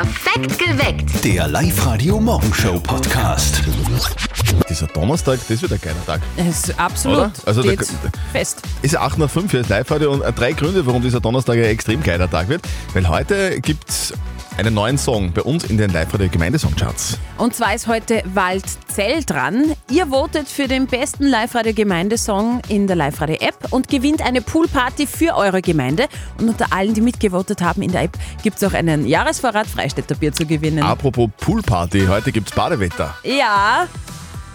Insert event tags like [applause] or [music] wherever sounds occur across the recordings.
Perfekt geweckt. Der Live-Radio-Morgenshow-Podcast. Dieser Donnerstag, das wird ein geiler Tag. Es ist absolut. Oder? Also der- fest. Ist ja 8 nach 5 hier ist Live-Radio und äh, drei Gründe, warum dieser Donnerstag ein extrem geiler Tag wird. Weil heute gibt's einen neuen Song bei uns in den Live-Radio Gemeindesongcharts. Und zwar ist heute Waldzell dran. Ihr votet für den besten Live-Radio Gemeindesong in der Live-Radio App und gewinnt eine Poolparty für eure Gemeinde. Und unter allen, die mitgevotet haben in der App, gibt es auch einen Jahresvorrat Freistädter Bier zu gewinnen. Apropos Poolparty, heute gibt's Badewetter. Ja,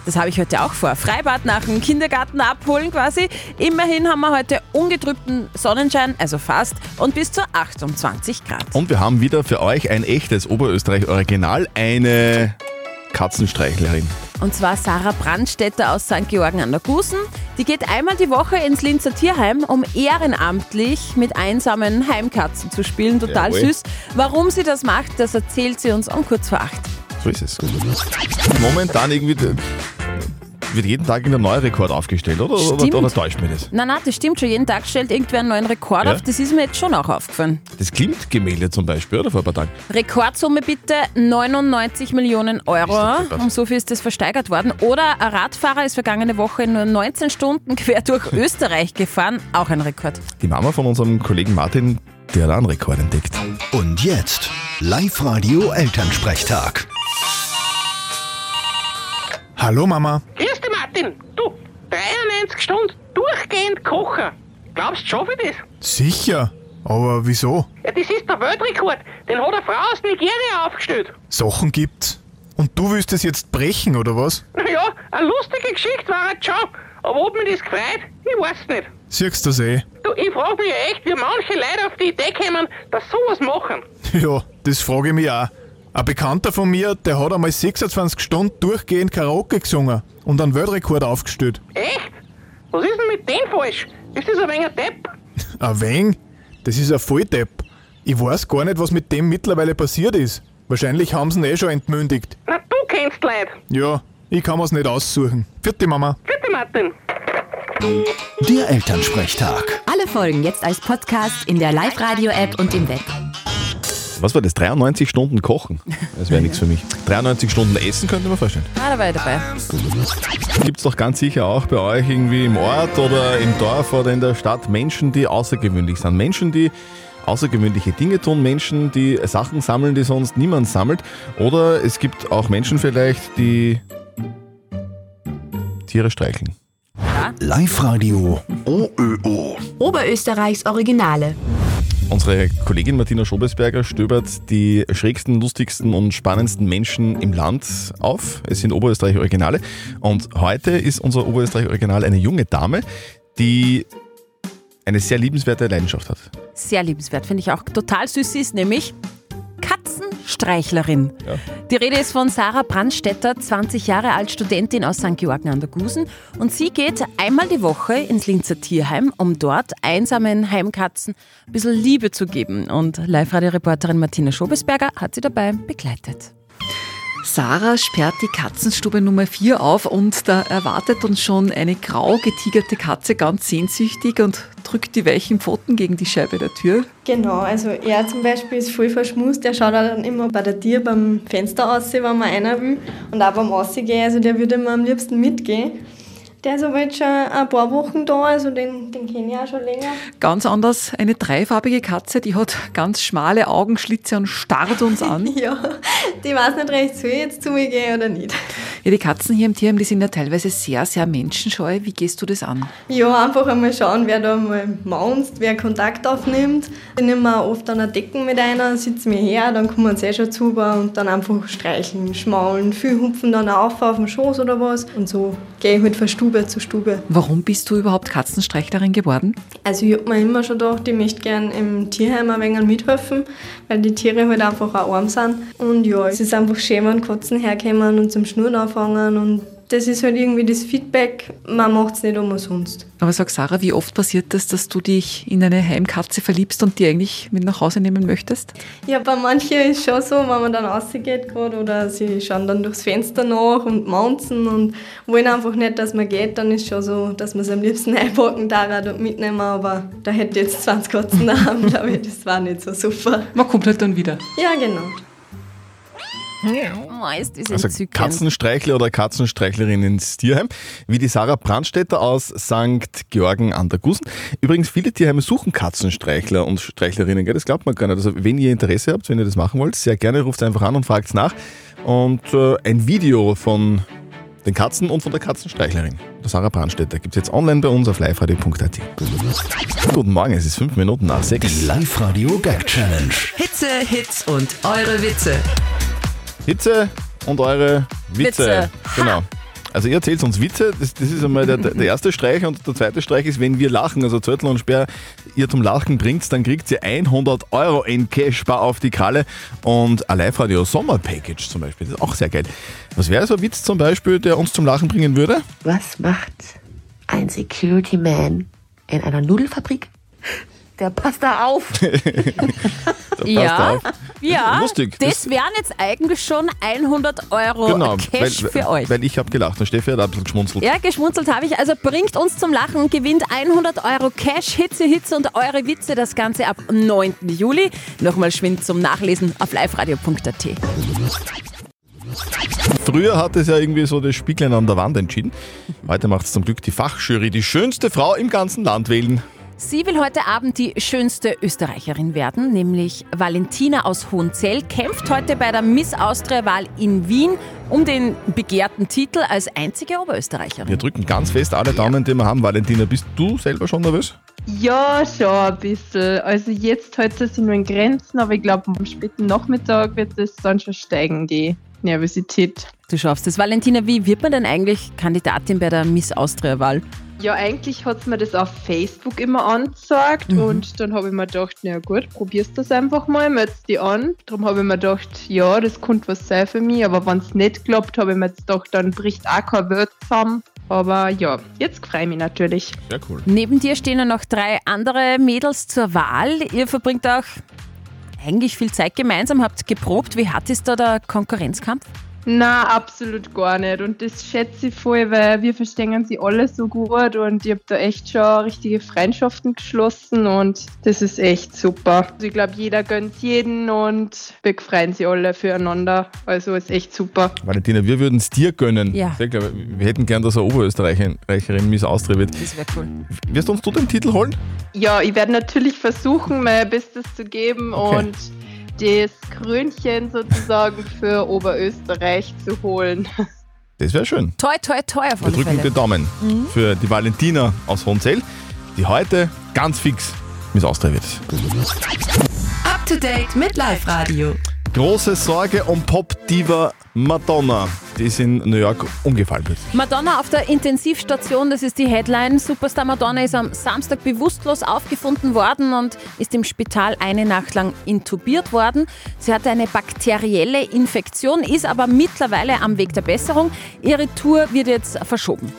das habe ich heute auch vor. Freibad nach dem Kindergarten abholen quasi. Immerhin haben wir heute ungetrübten Sonnenschein, also fast, und bis zu 28 Grad. Und wir haben wieder für euch ein echtes Oberösterreich-Original, eine Katzenstreichlerin. Und zwar Sarah Brandstätter aus St. Georgen an der Gusen. Die geht einmal die Woche ins Linzer Tierheim, um ehrenamtlich mit einsamen Heimkatzen zu spielen. Total Jawohl. süß. Warum sie das macht, das erzählt sie uns um kurz vor acht. So ist es. Momentan irgendwie äh, wird jeden Tag ein neuer Rekord aufgestellt, oder? Oder, Stimmt. oder täuscht mir das? Na, na, das stimmt schon. Jeden Tag stellt irgendwer einen neuen Rekord Ja. auf. Das ist mir jetzt schon auch aufgefallen. Das Klimt-Gemälde zum Beispiel, oder? Vor ein paar Tagen. Rekordsumme bitte 99 Millionen Euro. Um so viel ist das versteigert worden. Oder ein Radfahrer ist vergangene Woche nur 19 Stunden [laughs] quer durch Österreich gefahren. Auch ein Rekord. Die Mama von unserem Kollegen Martin, die hat einen Rekord entdeckt. Und jetzt Live-Radio Elternsprechtag. Hallo Mama. Grüß dich, Martin. Du, 93 Stunden durchgehend kochen. Glaubst du, schaffe ich das? Sicher. Aber wieso? Ja, das ist der Weltrekord. Den hat eine Frau aus Nigeria aufgestellt. Sachen gibt's. Und du willst es jetzt brechen, oder was? Naja, eine lustige Geschichte war es schon. Aber ob mir das gefreut, ich weiß nicht. Siehst du das eh? Du, ich frage mich echt, wie manche Leute auf die Idee kommen, dass sowas machen. [laughs] Ja, das frage ich mich auch. Ein Bekannter von mir, der hat einmal 26 Stunden durchgehend Karaoke gesungen und einen Weltrekord aufgestellt. Echt? Was ist denn mit dem falsch? Ist das ein wenig ein Depp? [laughs] Ein wenig? Das ist ein Volldepp. Ich weiß gar nicht, was mit dem mittlerweile passiert ist. Wahrscheinlich haben sie ihn eh schon entmündigt. Na, du kennst Leute. Ja, ich kann mir's nicht aussuchen. Vierte Mama. Bitte, Martin. Der Elternsprechtag. Alle Folgen jetzt als Podcast in der Live-Radio-App und im Web. Was war das? 93 Stunden kochen? Das wäre nichts für mich. 93 Stunden essen könnte man vorstellen. Ah, dabei, dabei. Gibt es doch ganz sicher auch bei euch irgendwie im Ort oder im Dorf oder in der Stadt Menschen, die außergewöhnlich sind. Menschen, die außergewöhnliche Dinge tun, Menschen, die Sachen sammeln, die sonst niemand sammelt. Oder es gibt auch Menschen vielleicht, die Tiere streicheln. Live-Radio OÖO. Oberösterreichs Originale. Unsere Kollegin Martina Schobesberger stöbert die schrägsten, lustigsten und spannendsten Menschen im Land auf. Es sind Oberösterreich Originale. Und heute ist unser Oberösterreich Original eine junge Dame, die eine sehr liebenswerte Leidenschaft hat. Sehr liebenswert, finde ich auch total süß. Ist nämlich Katzenstreichlerin. Ja. Die Rede ist von Sarah Brandstätter, 20 Jahre alt, Studentin aus St. Georgen an der Gusen. Und sie geht einmal die Woche ins Linzer Tierheim, um dort einsamen Heimkatzen ein bisschen Liebe zu geben. Und Live-Radio-Reporterin Martina Schobesberger hat sie dabei begleitet. Sarah sperrt die Katzenstube Nummer 4 auf und da erwartet uns schon eine grau getigerte Katze ganz sehnsüchtig und drückt die weichen Pfoten gegen die Scheibe der Tür. Genau, also er zum Beispiel ist voll verschmust, der schaut auch dann immer bei der Tür beim Fenster aus, wenn man einer will. Und auch beim Aussehen, also der würde mir am liebsten mitgehen. Der ist aber jetzt schon ein paar Wochen da, also den, den kenne ich auch schon länger. Ganz anders eine dreifarbige Katze, die hat ganz schmale Augenschlitze und starrt uns an. [laughs] Ja, die weiß nicht recht, soll ich jetzt zu mir gehen oder nicht. Ja, die Katzen hier im Tierheim, die sind ja teilweise sehr, sehr menschenscheu. Wie gehst du das an? Ja, einfach einmal schauen, wer da mal maunzt, wer Kontakt aufnimmt. Ich nehme oft an der Decken mit einer, sitze mir her, dann kommen sie eh schon zu und dann einfach streicheln, schmaulen. Viele hupfen dann auch auf, auf den Schoß oder was. Und so gehe ich halt von Stube zu Stube. Warum bist du überhaupt Katzenstreichlerin geworden? Also ich habe mir immer schon gedacht, ich möchte gerne im Tierheim ein wenig mithelfen, weil die Tiere halt einfach auch arm sind. Und ja, es ist einfach schön, wenn Katzen herkommen und zum Schnurren anfangen und das ist halt irgendwie das Feedback, man macht es nicht umsonst. Aber sag Sarah, wie oft passiert das, dass du dich in eine Heimkatze verliebst und die eigentlich mit nach Hause nehmen möchtest? Ja, bei manchen ist schon so, wenn man dann rausgeht gerade oder sie schauen dann durchs Fenster nach und mounzen und wollen einfach nicht, dass man geht, dann ist schon so, dass man es am liebsten [laughs] einpacken darf und mitnehmen, aber da hätte jetzt 20 Katzen daheim, [laughs] glaube ich, das war nicht so super. Man kommt halt dann wieder. Ja, genau. Oh, ist Also entzückend. Katzenstreichler oder Katzenstreichlerin ins Tierheim, wie die Sarah Brandstätter aus St. Georgen an der Gusen. Übrigens, viele Tierheime suchen Katzenstreichler und Streichlerinnen, gell? das glaubt man gar nicht. Also wenn ihr Interesse habt, wenn ihr das machen wollt, sehr gerne ruft einfach an und fragt nach. Und äh, ein Video von den Katzen und von der Katzenstreichlerin, der Sarah Brandstätter, gibt es jetzt online bei uns auf liveradio.at. Guten Morgen, es ist fünf Minuten nach sechs. Die Live-Radio Gag Challenge. Hitze, Hits und eure Witze. Hitze und eure Witze. Witze. Genau. Also ihr erzählt uns Witze, das, das ist einmal der, der erste Streich und der zweite Streich ist, wenn wir lachen, also Zörtel und Sperr, ihr zum Lachen bringt, dann kriegt ihr 100 Euro in Cash-Bar auf die Kralle und ein Live-Radio Sommer-Package zum Beispiel, das ist auch sehr geil. Was wäre so ein Witz zum Beispiel, der uns zum Lachen bringen würde? Was macht ein Security Man in einer Nudelfabrik? Der passt da auf. [laughs] Ja, auf. ja, Lustig. das wären jetzt eigentlich schon 100 Euro genau, Cash weil, für euch. Weil ich habe gelacht und Steffi hat ein bisschen geschmunzelt. Ja, geschmunzelt habe ich. Also bringt uns zum Lachen und gewinnt 100 Euro Cash, Hitze, Hitze und eure Witze. Das Ganze ab 9. Juli. Nochmal schwind zum Nachlesen auf liveradio.at. Früher hat es ja irgendwie so das Spieglein an der Wand entschieden. Heute macht es zum Glück die Fachjury, die schönste Frau im ganzen Land wählen. Sie will heute Abend die schönste Österreicherin werden, nämlich Valentina aus Hohenzell, kämpft heute bei der Miss Austria-Wahl in Wien um den begehrten Titel als einzige Oberösterreicherin. Wir drücken ganz fest alle Daumen, die wir haben. Valentina, bist du selber schon nervös? Ja, schon ein bisschen. Also jetzt heute sind wir in Grenzen, aber ich glaube, am späten Nachmittag wird es dann schon steigen, die Nervosität. Du schaffst es. Valentina, wie wird man denn eigentlich Kandidatin bei der Miss Austria-Wahl? Ja, eigentlich hat es mir das auf Facebook immer angezeigt und dann habe ich mir gedacht, na gut, probierst das einfach mal, meldest die an. Darum habe ich mir gedacht, ja, das könnte was sein für mich, aber wenn es nicht klappt, habe ich mir jetzt gedacht, dann bricht auch kein Wort zusammen. Aber ja, jetzt freue ich mich natürlich. Sehr cool. Neben dir stehen ja noch drei andere Mädels zur Wahl. Ihr verbringt auch eigentlich viel Zeit gemeinsam, habt geprobt. Wie hart ist da der Konkurrenzkampf? Na, absolut gar nicht. Und das schätze ich voll, weil wir verstehen sie alle so gut und ich habe da echt schon richtige Freundschaften geschlossen und das ist echt super. Also ich glaube, jeder gönnt jeden und wir freuen sie alle füreinander. Also ist echt super. Valentina, wir würden es dir gönnen. Ja. Sehr klar, Wir hätten gern, dass eine Oberösterreicherin Miss Austria wird. Das wäre cool. Wirst uns du den Titel holen? Ja, ich werde natürlich versuchen, mein Bestes zu geben Okay. und das Krönchen sozusagen für Oberösterreich zu holen. Das wäre schön. Toi, toi, toi auf Wir drücken Fälle. die Daumen für die Valentina aus Hohenzell, die heute ganz fix Miss Austria wird. Up to date mit Live Radio. Große Sorge um Pop-Diva Madonna, die ist in New York umgefallen. Madonna auf der Intensivstation, das ist die Headline. Superstar Madonna ist am Samstag bewusstlos aufgefunden worden und ist im Spital eine Nacht lang intubiert worden. Sie hatte eine bakterielle Infektion, ist aber mittlerweile am Weg der Besserung. Ihre Tour wird jetzt verschoben.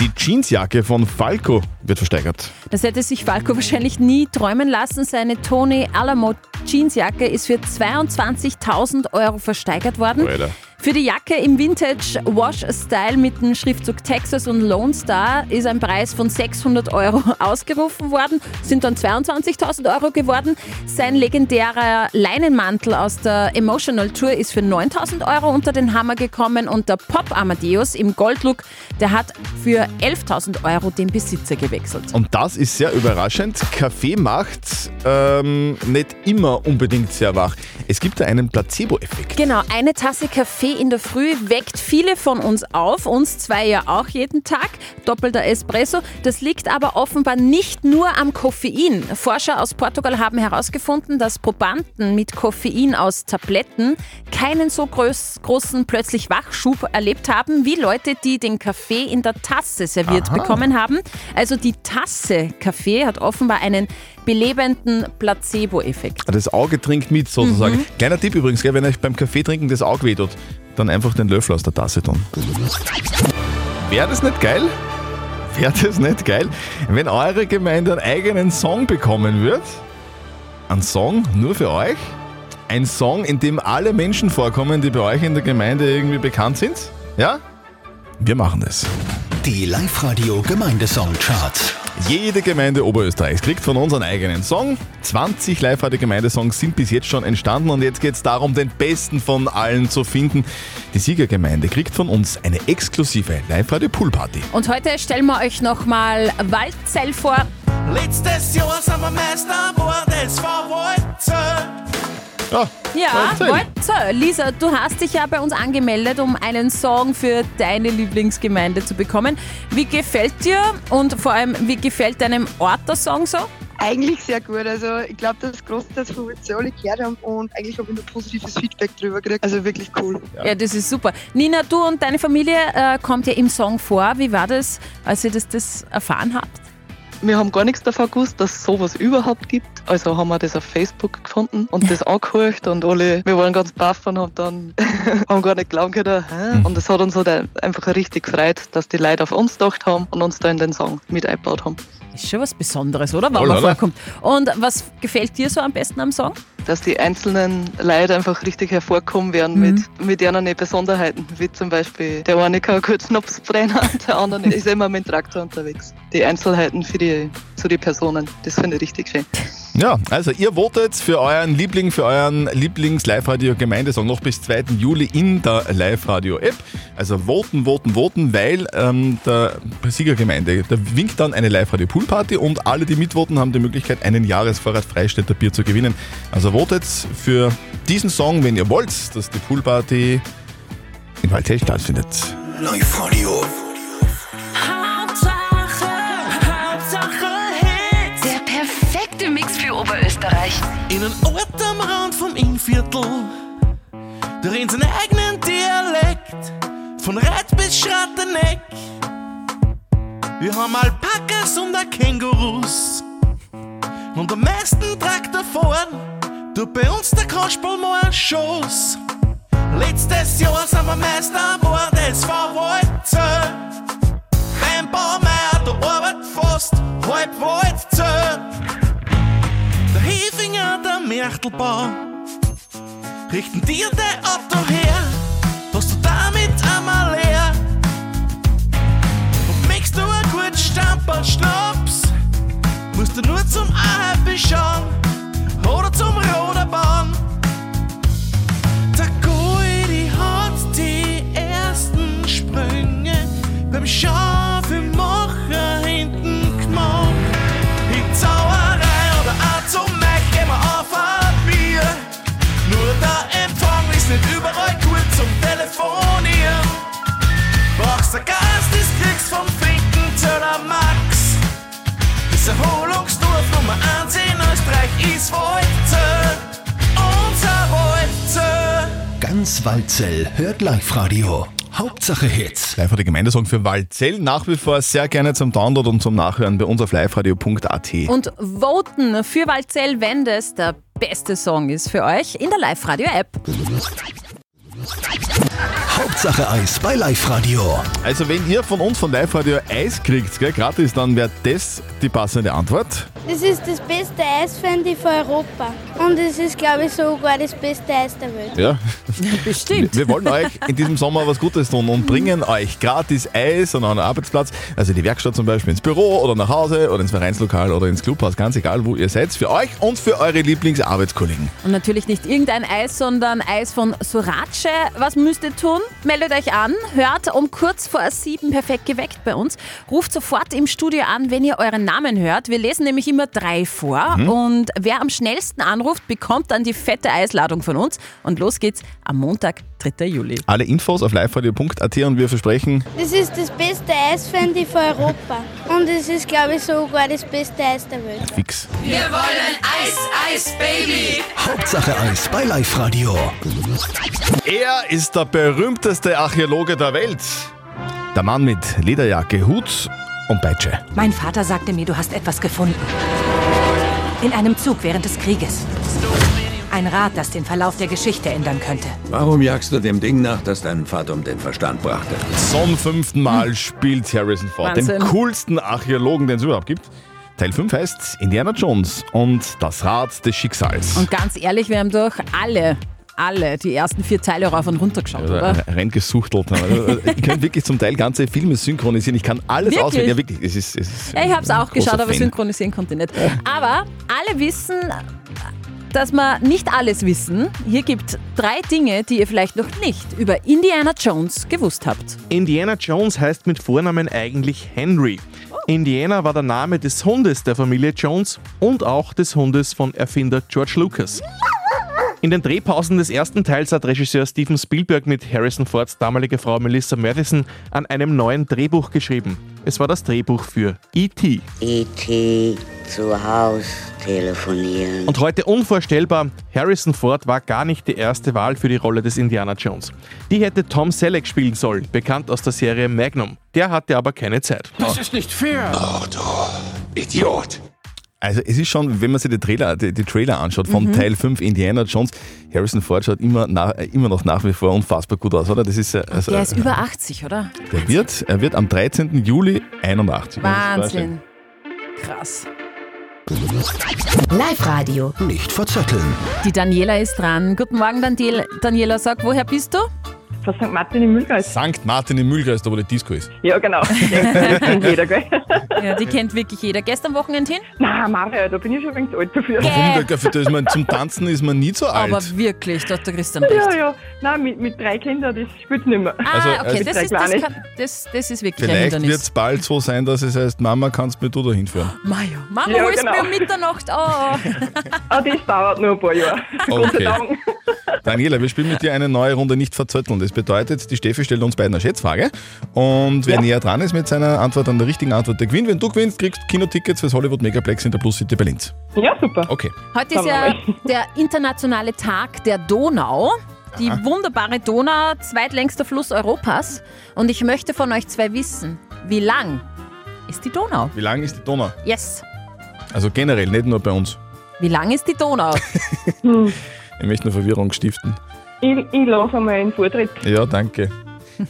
Die Jeansjacke von Falco wird versteigert. Das hätte sich Falco wahrscheinlich nie träumen lassen. Seine Tony Alamo Jeansjacke ist für 22.000 Euro versteigert worden. Alter. Für die Jacke im Vintage Wash Style mit dem Schriftzug Texas und Lone Star ist ein Preis von 600 Euro [laughs] ausgerufen worden, sind dann 22.000 Euro geworden. Sein legendärer Leinenmantel aus der Emotional Tour ist für 9.000 Euro unter den Hammer gekommen und der Pop Amadeus im Goldlook, der hat für 11.000 Euro den Besitzer gewechselt. Und das ist sehr überraschend. Kaffee macht ähm, nicht immer unbedingt sehr wach. Es gibt da einen Placebo-Effekt. Genau, eine Tasse Kaffee in der Früh weckt viele von uns auf, uns zwei ja auch jeden Tag, doppelter Espresso. Das liegt aber offenbar nicht nur am Koffein. Forscher aus Portugal haben herausgefunden, dass Probanden mit Koffein aus Tabletten keinen so groß, großen plötzlich Wachschub erlebt haben, wie Leute, die den Kaffee in der Tasse serviert Aha. bekommen haben. Also die Tasse Kaffee hat offenbar einen belebenden Placebo-Effekt. Das Auge trinkt mit sozusagen. Mhm. Kleiner Tipp übrigens, gell, wenn euch beim Kaffee trinken das Auge wehtut, dann einfach den Löffel aus der Tasse tun. Wäre das nicht geil? Wäre das nicht geil, wenn eure Gemeinde einen eigenen Song bekommen wird? Ein Song nur für euch? Ein Song, in dem alle Menschen vorkommen, die bei euch in der Gemeinde irgendwie bekannt sind? Ja? Wir machen das. Die Live-Radio Gemeindesong-Charts. Jede Gemeinde Oberösterreichs kriegt von uns einen eigenen Song. 20 Live-Radio-Gemeindesongs sind bis jetzt schon entstanden und jetzt geht es darum, den besten von allen zu finden. Die Siegergemeinde kriegt von uns eine exklusive Live-Radio-Poolparty. Und heute stellen wir euch nochmal Waldzell vor. Letztes Jahr sind wir Meister geworden, es war Waldzell. Ja, Ja, Waldzell. Waldzell. Lisa, du hast dich ja bei uns angemeldet, um einen Song für deine Lieblingsgemeinde zu bekommen. Wie gefällt dir und vor allem, wie gefällt deinem Ort der Song so? Eigentlich sehr gut. Also ich glaube, dass großteils von Witze alle gehört haben und eigentlich habe ich nur positives Feedback drüber gekriegt. Also wirklich cool. Ja. das ist super. Nina, du und deine Familie äh, kommt ja im Song vor. Wie war das, als ihr das, das erfahren habt? Wir haben gar nichts davon gewusst, dass es sowas überhaupt gibt. Also haben wir das auf Facebook gefunden und das [laughs] angehört und alle, wir waren ganz baff und haben dann [laughs] haben gar nicht glauben können. Hä? Und es hat uns halt einfach richtig gefreut, dass die Leute auf uns gedacht haben und uns da in den Song mit eingebaut haben. Ist schon was Besonderes, oder? Wenn Voll, man oder? vorkommt. Und was gefällt dir so am besten am Song? Dass die einzelnen Leute einfach richtig hervorkommen werden Mhm. mit, mit ihren Besonderheiten. Wie zum Beispiel der eine kann gut Schnaps brennen, der andere ist immer mit dem Traktor unterwegs. Die Einzelheiten für die, zu den Personen, das finde ich richtig schön. Ja, also ihr votet für euren Liebling, für euren Lieblings-Live-Radio-Gemeindesong noch bis 2. Juli in der Live-Radio-App. Also voten, voten, voten, weil ähm, der Siegergemeinde, da winkt dann eine Live-Radio-Poolparty und alle, die mitvoten, haben die Möglichkeit, einen Jahresvorrat Freistädter Bier zu gewinnen. Also votet für diesen Song, wenn ihr wollt, dass die Poolparty in Waldhell stattfindet. Live-Radio. In einem Ort am Rand vom Innviertel, da redet seinen eigenen Dialekt, von Reit bis Schratteneck. Wir haben Alpakas und Kängurus und am meisten Traktor fahren, du bei uns der Kasperl mal einen Schoß. Letztes Jahr sind wir Meister geworden, es war Waldzell. Beim Baumeier, der arbeitet fast halb Waldzell. Märtelbau, richten dir dein Auto her, hast du damit einmal leer. Und möchtest du ein gut Stamperl Schnaps, musst du nur zum Aheibe schauen oder zum Roderbahn. Ganz Waldzell hört Live-Radio. Hauptsache Hits. Live Radio Gemeindesong für Waldzell nach wie vor sehr gerne zum Download und zum Nachhören bei uns auf liveradio.at. Und voten für Waldzell, wenn das der beste Song ist für euch in der Live-Radio-App. Hauptsache Eis bei Live-Radio. Also wenn ihr von uns von Live Radio Eis kriegt, gell, gratis, dann wäre das die passende Antwort. Das ist das beste Eis, finde ich, von Europa. Und es ist, glaube ich, sogar das beste Eis der Welt. Ja. [laughs] Bestimmt. Wir wollen euch in diesem Sommer was Gutes tun und bringen euch gratis Eis an euren Arbeitsplatz, also die Werkstatt zum Beispiel ins Büro oder nach Hause oder ins Vereinslokal oder ins Clubhaus, ganz egal wo ihr seid, für euch und für eure Lieblingsarbeitskollegen. Und natürlich nicht irgendein Eis, sondern Eis von Sorace. Was müsst ihr tun? Meldet euch an, hört um kurz vor sieben perfekt geweckt bei uns. Ruft sofort im Studio an, wenn ihr euren Namen hört. Wir lesen nämlich immer drei vor Mhm. und wer am schnellsten anruft, bekommt dann die fette Eisladung von uns. Und los geht's am Montag, 3. Juli. Alle Infos auf liveradio.at und wir versprechen, Das ist das beste Eis, finde ich, von Europa. Und es ist, glaube ich, sogar das beste Eis der Welt. fix. Wir wollen Eis, Eis, Baby. Hauptsache Eis bei Live-Radio. Er ist der berühmteste Archäologe der Welt. Der Mann mit Lederjacke, Hut und Peitsche. Mein Vater sagte mir, du hast etwas gefunden. In einem Zug während des Krieges. Ein Rad, das den Verlauf der Geschichte ändern könnte. Warum jagst du dem Ding nach, das deinen Vater um den Verstand brachte? Zum fünften Mal spielt Harrison Ford, den Wahnsinn. coolsten Archäologen, den es überhaupt gibt. Teil 5 heißt Indiana Jones und das Rad des Schicksals. Und ganz ehrlich, wir haben doch alle alle die ersten vier Teile rauf und runter geschaut, Also, oder? reingesuchtelt. Also, Ich kann wirklich zum Teil ganze Filme synchronisieren. Ich kann alles Wirklich? auswählen. Ja, wirklich. Es ist, es ist Ja, ich habe es auch geschaut, aber Fan. synchronisieren konnte ich nicht. Aber alle wissen, dass wir nicht alles wissen. Hier gibt drei Dinge, die ihr vielleicht noch nicht über Indiana Jones gewusst habt. Indiana Jones heißt mit Vornamen eigentlich Henry. Indiana war der Name des Hundes der Familie Jones und auch des Hundes von Erfinder George Lucas. In den Drehpausen des ersten Teils hat Regisseur Steven Spielberg mit Harrison Fords damaliger Frau Melissa Matheson an einem neuen Drehbuch geschrieben. Es war das Drehbuch für E.T. E.T. zu Haus telefonieren. Und heute unvorstellbar, Harrison Ford war gar nicht die erste Wahl für die Rolle des Indiana Jones. Die hätte Tom Selleck spielen sollen, bekannt aus der Serie Magnum. Der hatte aber keine Zeit. Das ist nicht fair. Oh, du Idiot. Also es ist schon, wenn man sich die Trailer, die, die Trailer anschaut von Mhm. Teil 5 Indiana Jones, Harrison Ford schaut immer, nach, äh, immer noch nach wie vor unfassbar gut aus, oder? Das ist, äh, also, Der ist über 80, oder? der wird, er wird am 13. Juli 81. Wahnsinn. Krass. Live-Radio. Nicht verzetteln. Die Daniela ist dran. Guten Morgen, Daniela. Daniela, sag, woher bist du? Von St. Martin im Mühlkreis. St. Martin im Mühlkreis, da wo die Disco ist. Ja, genau. [laughs] Ja, kennt jeder, gell? Ja, die kennt wirklich jeder. Gestern Wochenende hin? Nein, Mario, da bin ich schon ein wenig zu alt dafür. Warum? Da- Für das man, zum Tanzen ist man nie so alt. Aber wirklich, da hat der Christian recht. Ja, ja. Nein, mit, mit drei Kindern, das spielt nicht mehr. Ah, Also, okay, also- das, ist, das, kann, das, das ist wirklich ein Vielleicht wird es bald so sein, dass es heißt, Mama, kannst du mir du da hinführen? Maja, Mama, Ja, holst genau. mir um Mitternacht an. [laughs] Ah, das dauert noch ein paar Jahre. Okay. Daniela, wir spielen mit dir eine neue Runde nicht verzötteln. Das bedeutet, die Steffi stellt uns beiden eine Schätzfrage und wer näher dran ist mit seiner Antwort an der richtigen Antwort, der gewinnt. Wenn du gewinnst, kriegst du Kinotickets fürs Hollywood Megaplex in der Plus City Berlins. Ja, super. Okay. Heute ist ja der internationale Tag der Donau. Die wunderbare Donau, zweitlängster Fluss Europas. Und ich möchte von euch zwei wissen, wie lang ist die Donau? Wie lang ist die Donau? Yes. Also generell, nicht nur bei uns. Wie lang ist die Donau? [laughs] Ich möchte nur Verwirrung stiften. Ich, ich lasse einmal einen Vortritt. Ja, danke.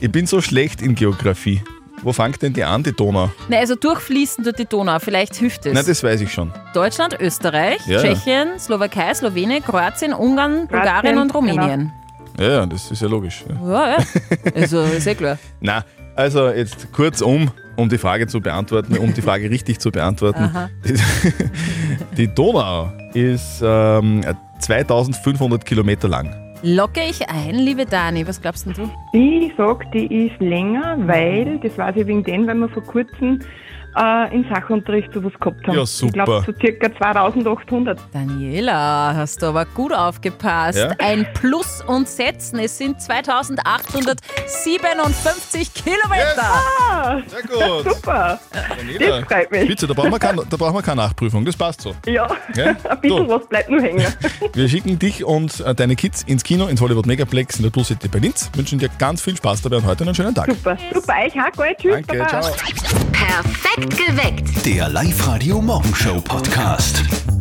Ich bin so schlecht in Geografie. Wo fängt denn die an, die Donau? Na, also durchfließen durch die Donau, vielleicht hilft es. Na, das weiß ich schon. Deutschland, Österreich, Ja, ja. Tschechien, Slowakei, Slowenien, Kroatien, Ungarn, Bulgarien und Rumänien. Ja, ja, das ist ja logisch. Ja. Ja, ja. Also, ist eh klar. [laughs] Na, also jetzt kurzum, um die Frage zu beantworten, um die Frage richtig zu beantworten. Aha. Die [laughs] Donau ist ähm, 2500 Kilometer lang. Locke ich ein, liebe Dani, was glaubst denn du? Ich sag, die ist länger, weil, das weiß ich wegen dem, weil wir vor kurzem äh, in Sachunterricht sowas gehabt haben. Ja, Ich super. glaube, so circa 2800. Daniela, hast du aber gut aufgepasst. Ja? Ein Plus und Setzen, es sind 2857 Kilometer. Ah, Sehr gut. Super. Daniela, Das freut mich. Bitte, da brauchen, wir kein, da brauchen wir keine Nachprüfung, das passt so. Ja, Ja? [laughs] ein bisschen So. was bleibt nur hängen. [laughs] Wir schicken dich und äh, deine Kids ins Kino, ins Hollywood Megaplex in der Plus City Berlin. Wünschen dir ganz viel Spaß dabei und heute einen schönen Tag. Super, super, ich auch, gell? Tschüss, Danke, Baba. ciao. Perfekt geweckt. Der Live-Radio Morgenshow Podcast.